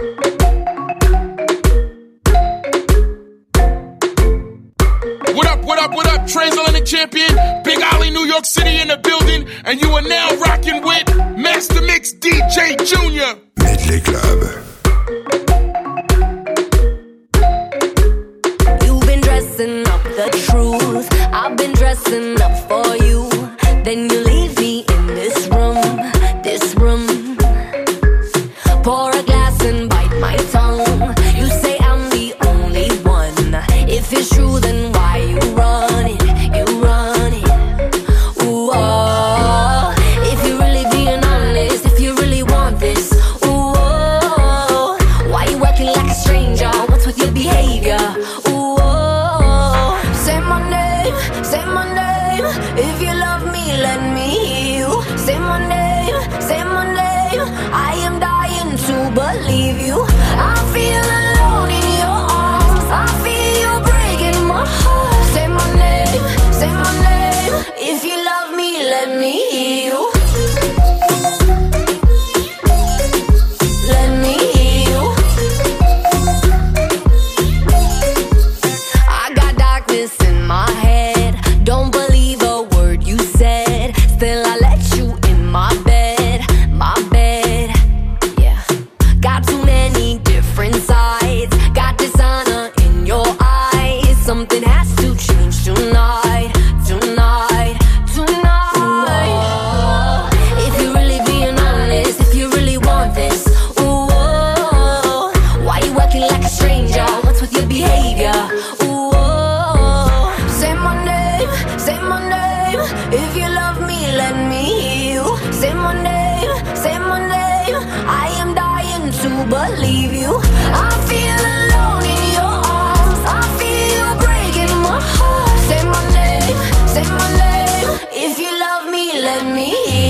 What up, what up, what up? Trazel champion. Big Ollie, New York City in the building. And you are now rocking with Master Mix DJ Junior. Medley Club. You've been dressing up the truth. I've been dressing up for believe you. I feel alone in your arms. I feel you breaking my heart. Say my name, say my name. If you love me, let me hear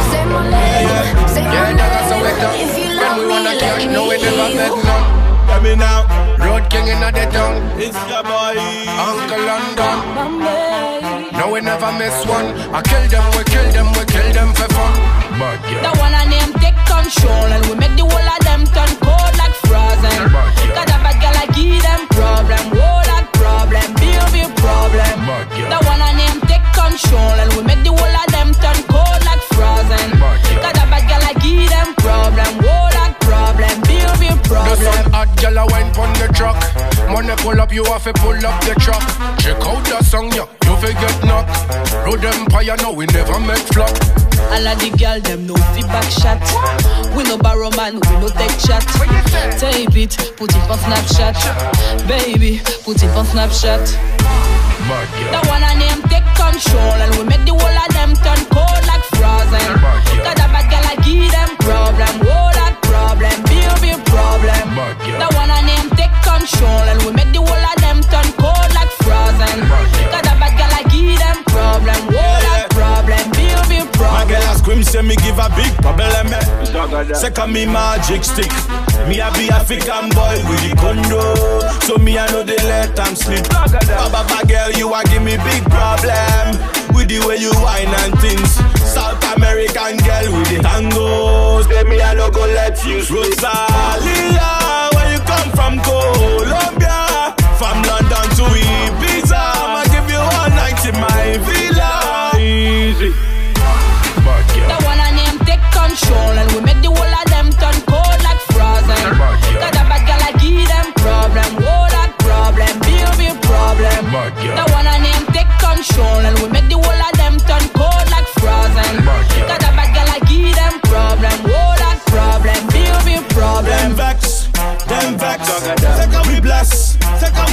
Say my name, say my Yeah, that's how it name. If you When love we me, wanna let catch, no, we me never met none. Let me now. Road king in the town, It's your boy. Uncle London. No, we never miss one. I kill them, we kill them, we kill them for fun. Bad The one and name take control and we make the whole of them turn cold like frozen. Bad girl. Cause a bad girl I give them problem, whole lot problem, big big problem. Bad girl. The one and name take control and we make the whole of them turn cold like frozen. Bad Pull up, you have to pull up the truck. Check out the song, yeah, you fi get knock. Road empire, no, we never make flop. All of the girl them no feedback shot. We no borrow man, we no take chat. Tape it, put it on Snapchat. Baby, put it on Snapchat. The one and name take control and we make the whole of them turn cold like frozen. Cause a bad girl I give them problem, whole lot problem, big big problem. The one and name control and we make the whole of them turn cold like frozen. Bad. Cause a bad girl I give them problem, whole lot problem, big big My girl a scream say me give a big problem eh. Second me magic stick. Me a be African boy with the condo. So me I know they let them sleep Baba baba girl you a give me big problem. With the way you whine and things. South American girl with the tango Say me I no go let you. Sleep from Colombia, from London to Ibiza. I'ma give you one night in my villa. Easy. The one I take control, and we make the whole of them turn cold like frozen. But the bad girl I give them problem, all that problem, build me problem. The one I name take control, and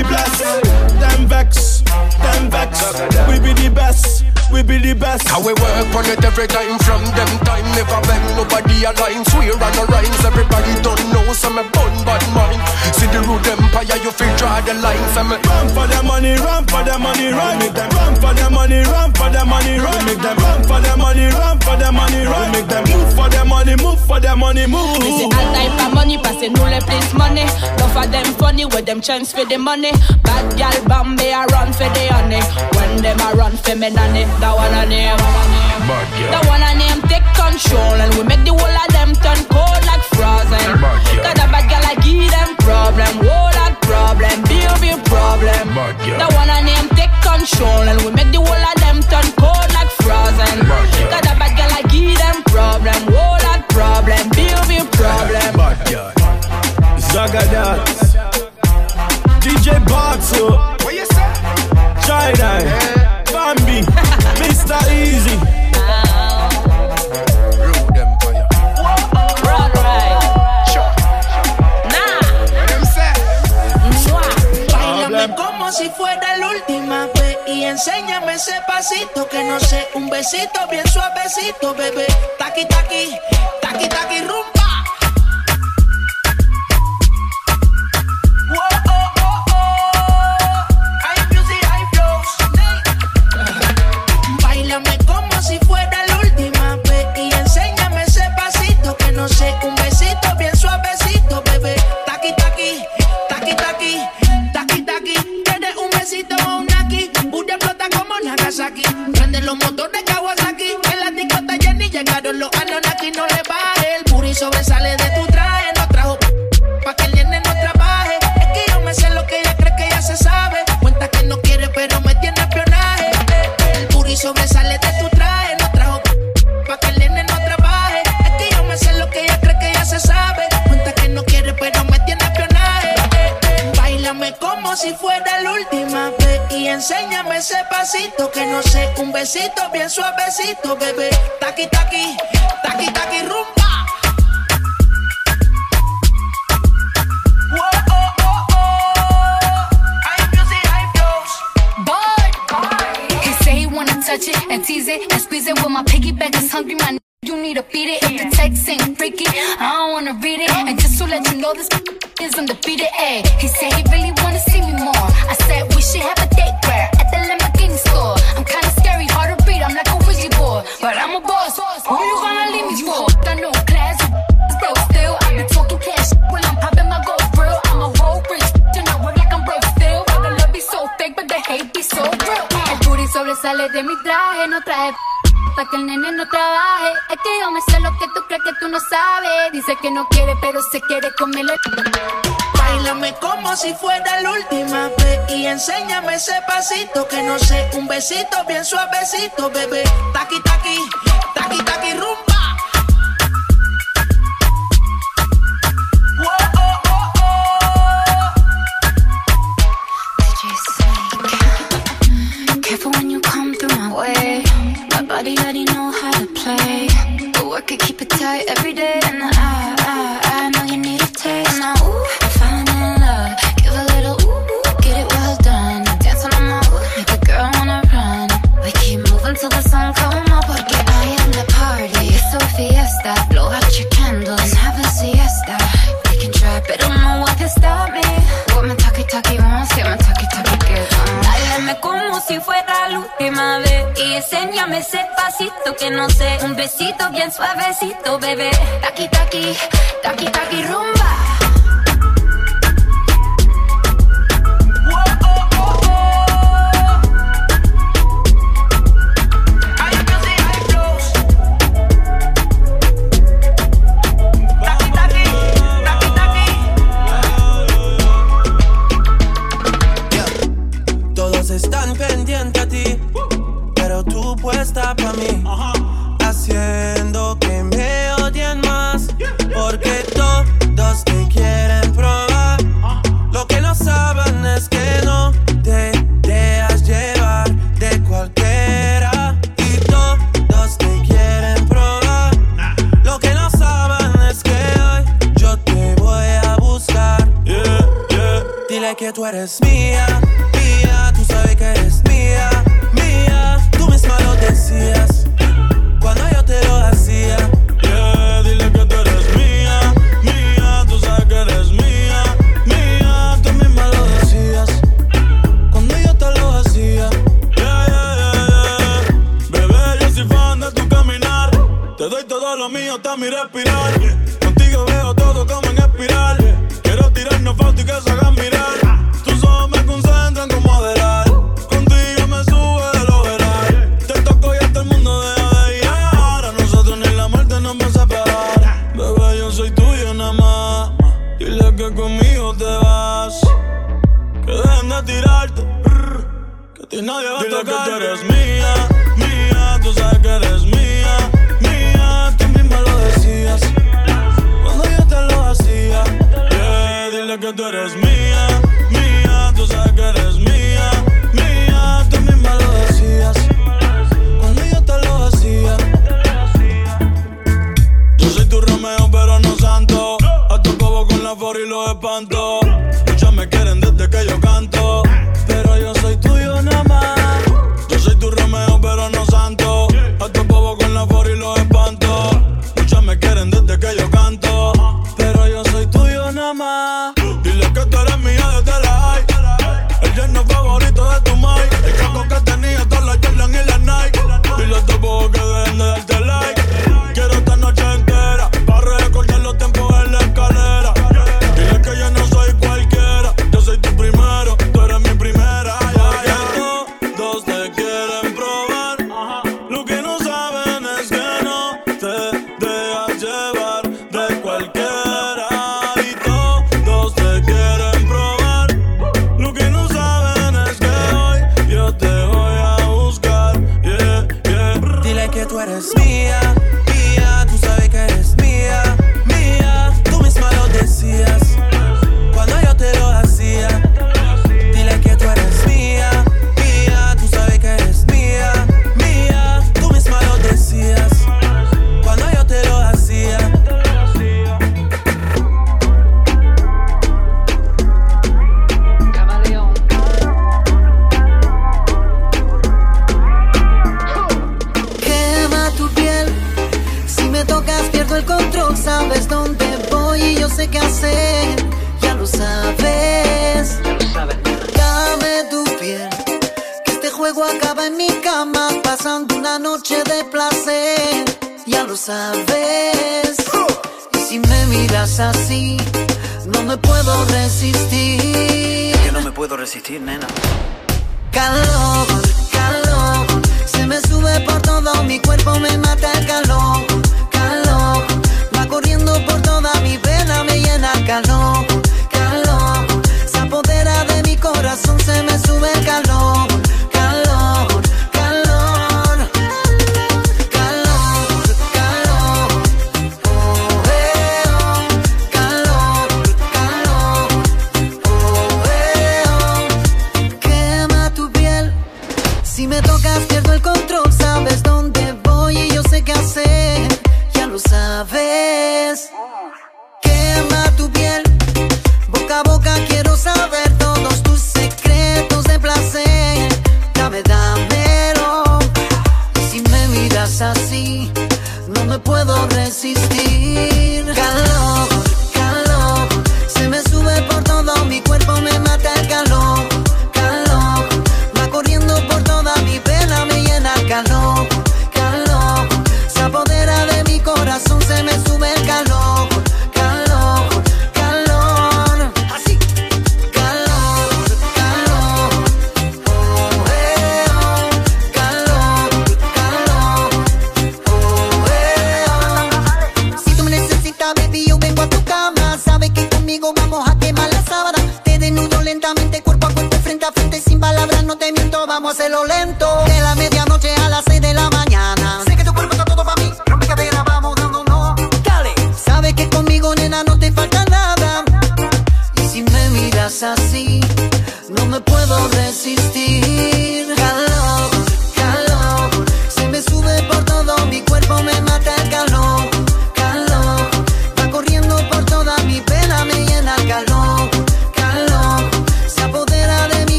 we bless. Them vex, them vex. We be the best, we be the best. How we work on it every time from them time. Never bend nobody aligns. We're on the rhymes. Everybody don't know some a bun bad mind. See the root empire, you feel draw the line. Some run for the money, run for the money, run. Make them run for the money, run for the money, run. Make them run for the money, run for the money, run. Make them move for the money, move for the money, move. Me say all type of money, pass it no le place money. No for them funny, with them chance for the money. Bad gal Bombay, I run for the honey. When them I run for me nanny, that one a name. That one a name control, and we make the whole of them turn cold like frozen. Cause a bad gal I give them problem, whole lot problem, big big problem. That one a name take control, and we make the whole of them turn cold like frozen. Cause a bad gal I give them problem, whole lot problem, big big problem. Zagadat. DJ Barto. What you say? China. Bambi. Mr. Easy. Enséñame ese pasito que no sé, un besito bien suavecito, bebé. Taqui taqui, taqui taqui rumba. Whoa, oh, oh, oh. High como Nagasaki. Prende los motores Kawasaki. En la discota Jenny llegaron los Anunnaki. No le baje, el booty sobresale de tu traje. No trajo pa' que el nene no trabaje. Es que yo me sé lo que ella cree que ya se sabe. Cuenta que no quiere, pero me tiene espionaje. El booty sobresale de tu traje. No trajo pa' que el nene no trabaje. Es que yo me sé lo que ella cree que ya se sabe. Cuenta que no quiere, pero me tiene espionaje. Báilame como si fuera la última enséñame ese pasito que no sé, un besito bien suavecito, bebé. Taqui taqui, taqui taqui touch it and tease it and squeeze it. With my piggyback is hungry, my you need to feed it. If the text ain't freaky, I don't wanna read it. And just to let you know, this is undefeated. Ay, he say he really wanna see me more. I said de mi traje, no traje pa' que el nene no trabaje. Es que yo me sé lo que tú crees que tú no sabes. Dice que no quiere, pero se quiere comerle. Báilame como si fuera la última vez y enséñame ese pasito que no sé, un besito bien suavecito, bebé. Taqui taqui, taqui taqui rumba. Already know how to play. But work it, keep it tight every day. And I, enséñame ese pasito que no sé. Un besito bien suavecito, bebé. Taqui, taqui, taqui, taqui, rumba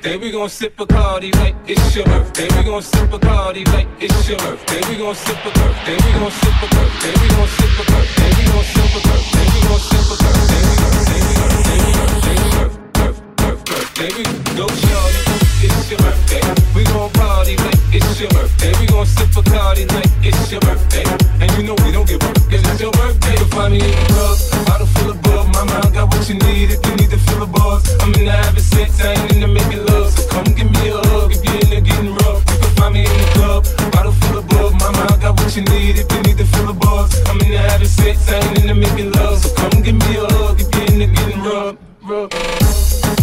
birthday. We gon' sip Bacardi like it's your birthday. We gon' sip Bacardi like it's your birthday. We gon' sip a birthday. We gon' sip a birthday. We gon' sip a birthday. We gon' sip a birthday. We gon' sip a birthday. We gon' sip a birthday. We gon' sip a birthday. We gon' sip a birthday. We gon' sip a birthday. We gon' sip a birthday. We gon' sip a birthday it's your birthday. We gon' party like it's your birthday. We gon' sip a it's your birthday. And you know we don't it's your birthday. You'll find me in the club, bottle full of. My mind got what you need if you need to buzz. I'm in the having sex, I ain't in making love. So come give me a hug if you're into getting rough. You can find me in the club, bottle full of. My mind got what you need if you need to buzz. I'm in the having sex, I ain't in making love. So come give me a hug if you're getting rough.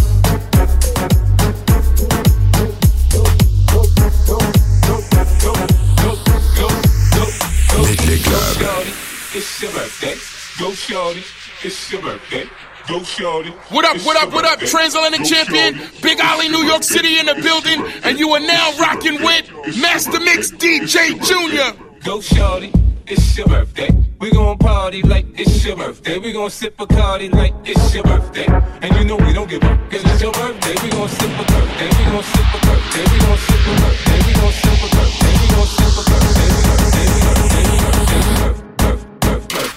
It's your birthday. Go shorty. It's your birthday. Go shorty. What up, what up, what up, Transatlantic champion? Big Ollie, New York City in the building. And you are now rocking with Master Mix DJ Jr. Go shorty. It's your birthday. We gon' party like it's your birthday. We gon' sip Bacardi like it's your birthday. And you know we don't give up, cause it's your birthday. We gon' sip a birthday. We gon' sip a birthday. We gon' sip a birthday. We gon' sip a birthday. We gon' sip a birthday. We gon' sip a birthday.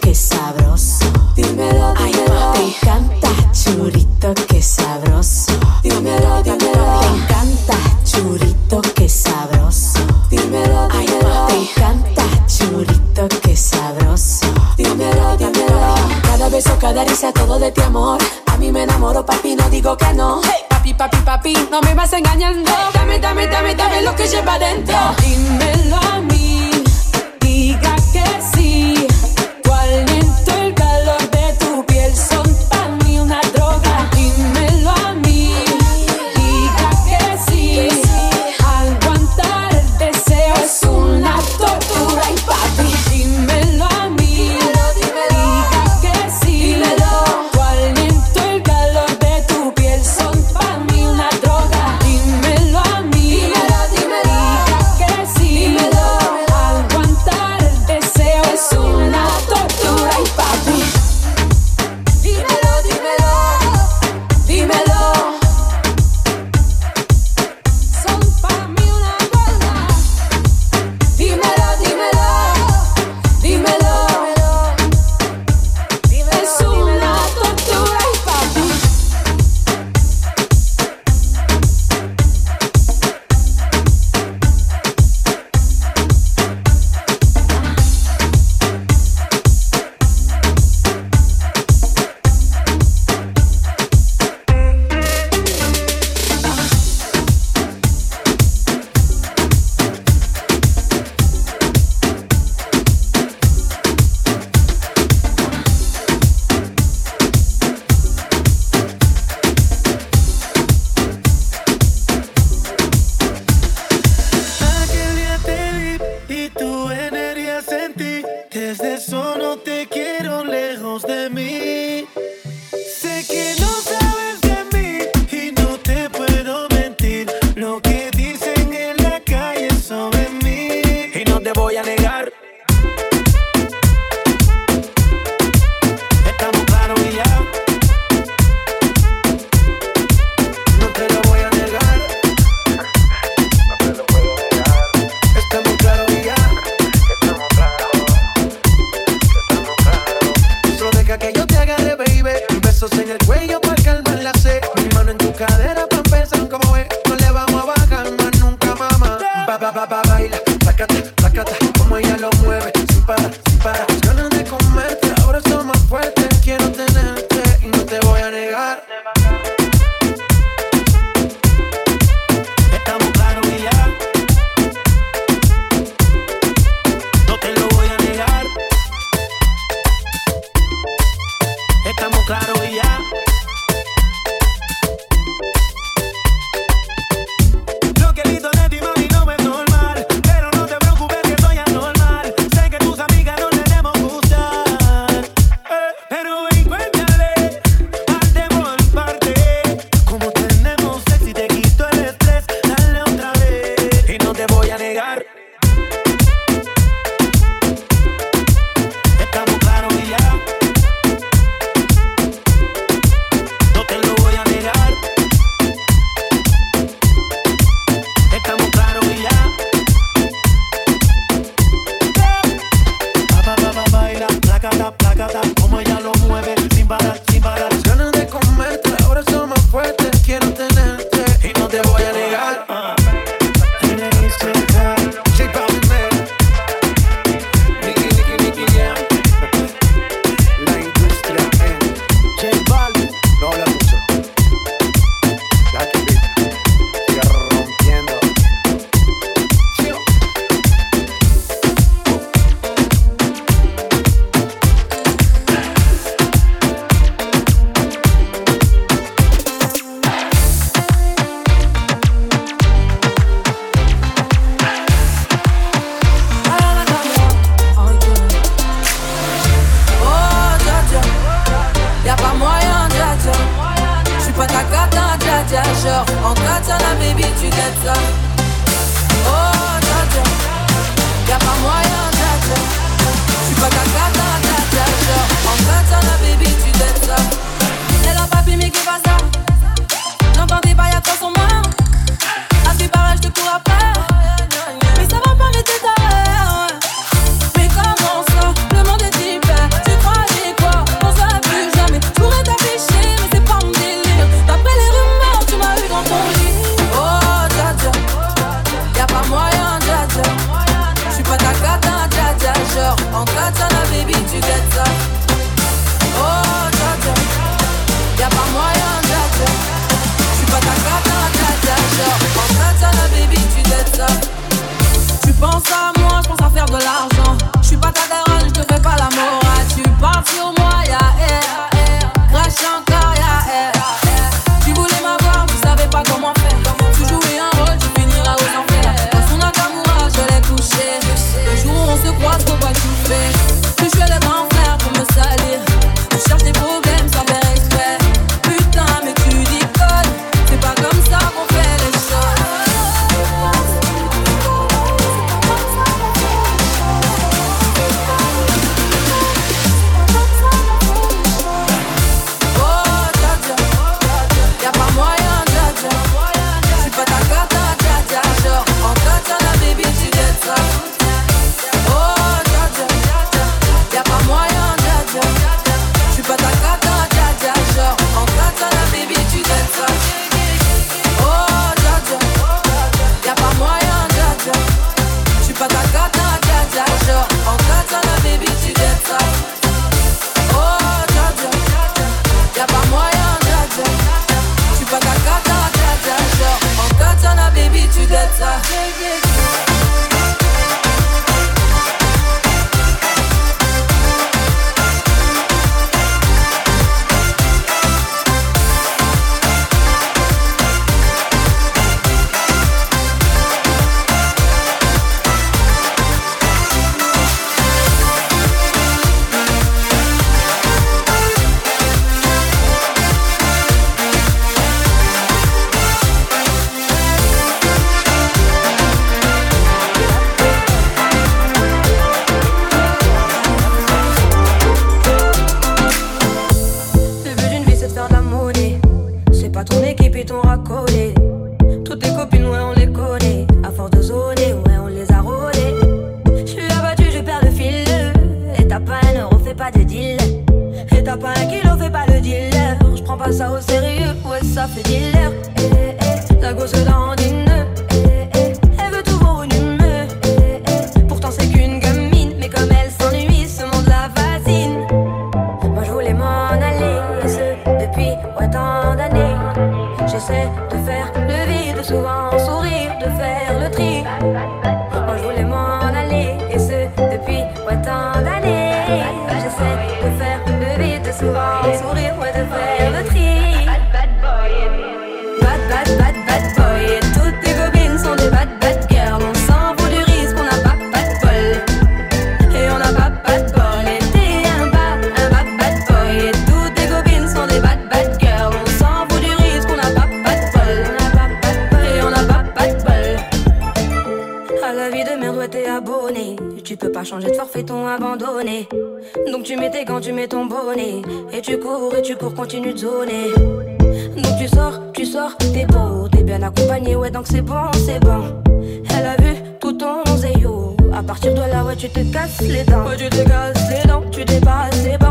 qué sabroso. Dímelo, dímelo. Ay, me encanta churrito, qué sabroso. Dímelo, dímelo. Me encanta churrito, qué sabroso. Dímelo, dímelo. Ay, me encanta churrito, qué sabroso. Dímelo, dímelo. Cada beso, cada risa, todo de ti, amor. A mí me enamoro, papi, no digo que no. Papi, papi, papi, no me vas engañando. Dame, dame, dame, dame lo que lleva dentro. Dímelo, Desde solo me. quand tu mets ton bonnet. Et tu cours et tu cours, continue de zoner. Donc tu sors, tu sors, t'es beau, t'es bien accompagné, ouais, donc c'est bon, c'est bon. Elle a vu tout ton zéyo. À partir de là, ouais, tu te casses les dents. Ouais, tu te casses les dents, tu dépasses les bas.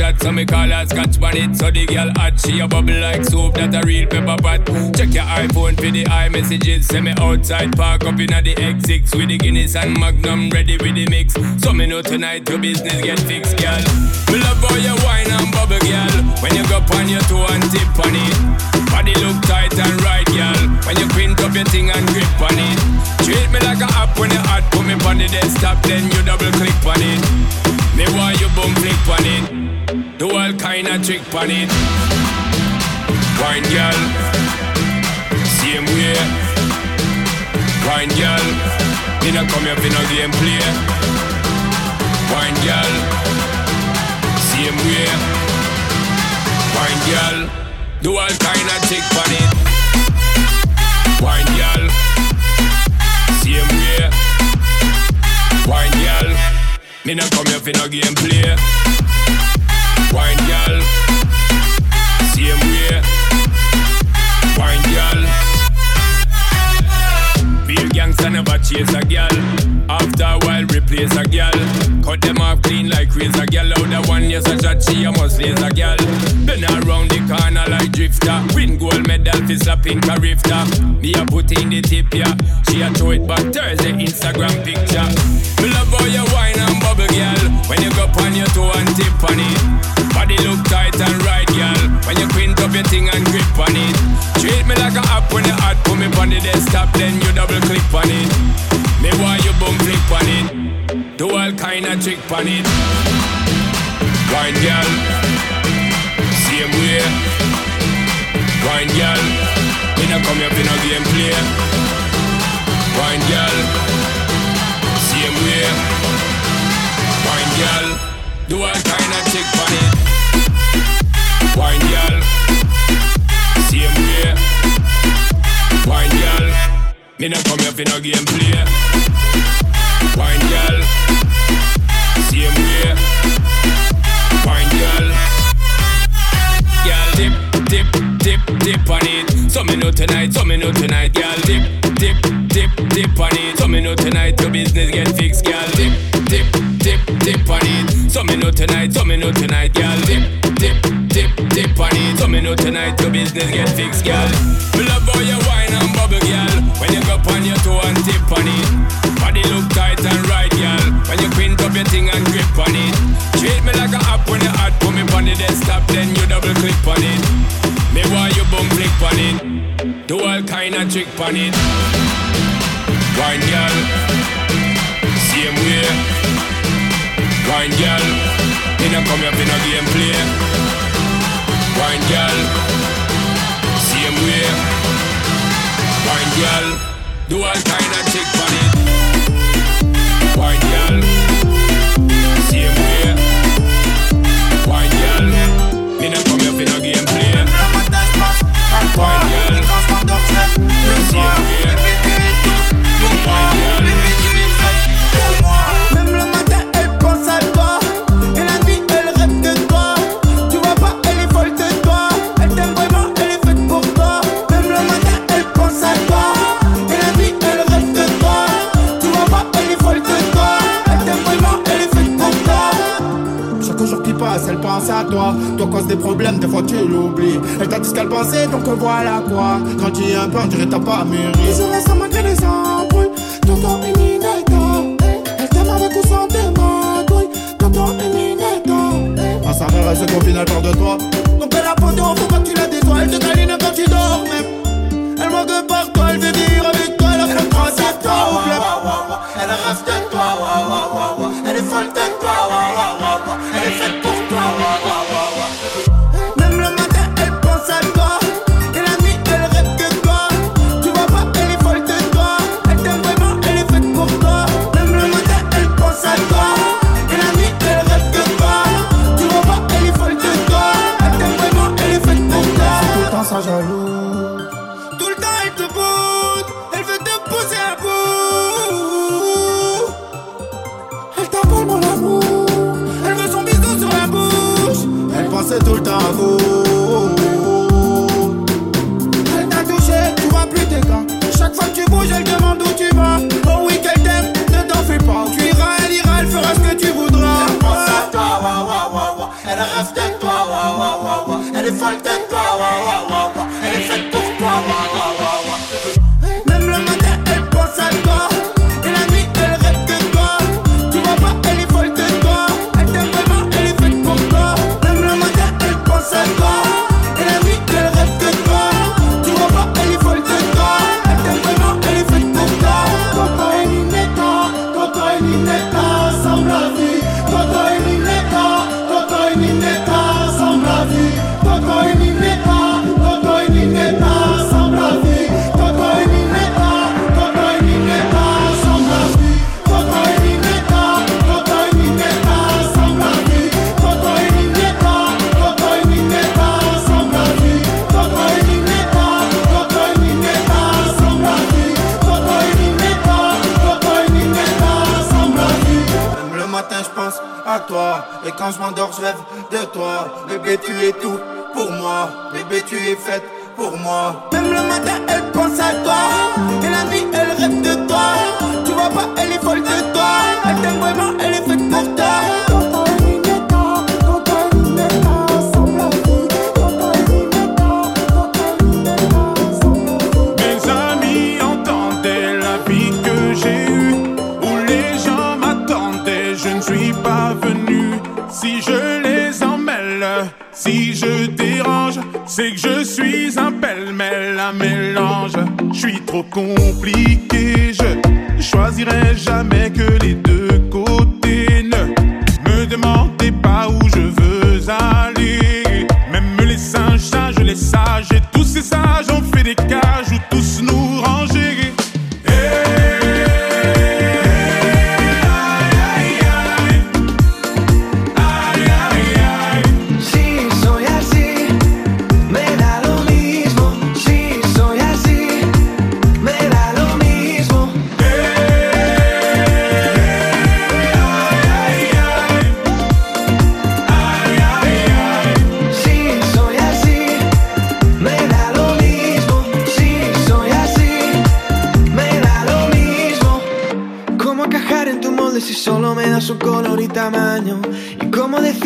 Your screenshot So me call her scotch bonnet So the girl hot she a bubble like soap That a real pepper pot. Check your iPhone for the iMessages Send me outside park up inna the X6 With the Guinness and Magnum ready with the mix. So me know tonight your business get fixed girl. Me love how you wine and bubble girl. When you go on your toe and tip on it. Body look tight and right girl. When you print up your thing and grip on it. Treat me like a app when you hot Put me on the desktop then you double click on it. Me want you boom flick on it Do all kind of trick on it. Wine girl. Same way. Wine girl. Me not come here for no game play Wine girl. Same way. Wine girl. Do all kind of trick on it. Wine girl. Same way. Wine girl. Me not come here for no game play Wine girl Same way Wine girl Real gangster never chase a girl. After a while, replace a girl. Cut them off clean like razor girl. Out one yes a shot, she a must laser girl. Been around the corner drifter. Win gold medal for slapping a rifter. Me a put in the tip yeah. She a throw it back Thursday Instagram picture. Me love how you wine and bubble girl. When you go on your toe and tip on it. Body look tight and right girl. When you quint up your thing and grip on it. Treat me like a app when you hot. Put me on the desktop then you double click on it. Me want you boom flick on it. Do all kind of trick on it. Wine girl, same way. Wine girl, me not come here for no game play. Wine girl, same way. Wine girl, do all kind of trick on it. Wine girl, same way. Wine girl, me not come here for no game me know tonight, so me know tonight, girl dip, dip, dip, dip on it. So me know tonight your business get fixed, girl dip, dip, dip, dip on it. So me know tonight, so me know tonight, girl dip, dip, dip, dip on it. So me know tonight your business get fixed, girl. Me love how you wine and bubble, girl. When you go on your toe and tip on it. Body look tight and right, girl. When you quint up your thing and grip on it. Treat me like a app when you hot. Put me on the desktop, then you double click on it. Me want you boom flick on it. Do all kind of trick on it. Wine girl, same way. Wine girl, me not come here for no game play. Wine girl, same way. Wine girl, do all kind of trick on peur, dirait t'as pas à mûrir. Désolé, ça m'a créé des ampoules. Tonton Emineta, eh. elle t'aime avec eh. ou sans tes magouilles. Tonton Emineta, eh. à sa mère, elle se confine, elle parle de toi.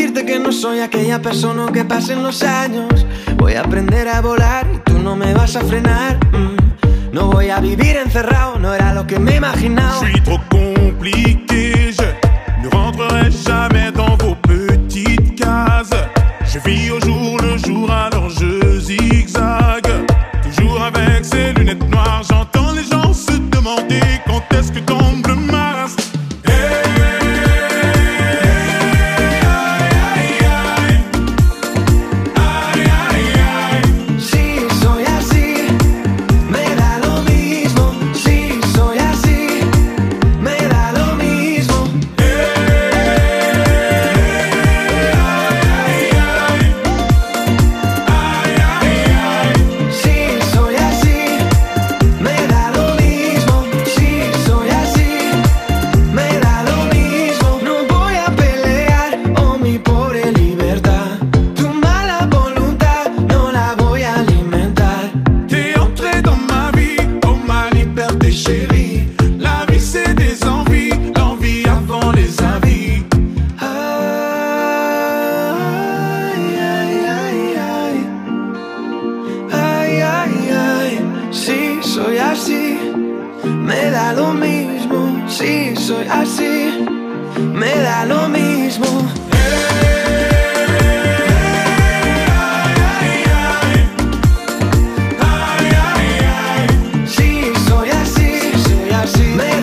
decirte que no soy aquella persona que pasen los años. Voy a aprender a volar y tú no me vas a frenar. Mm. No voy a vivir encerrado, no era lo que me imaginaba. Je trop compliqué, je ne rentrerai jamais así. Me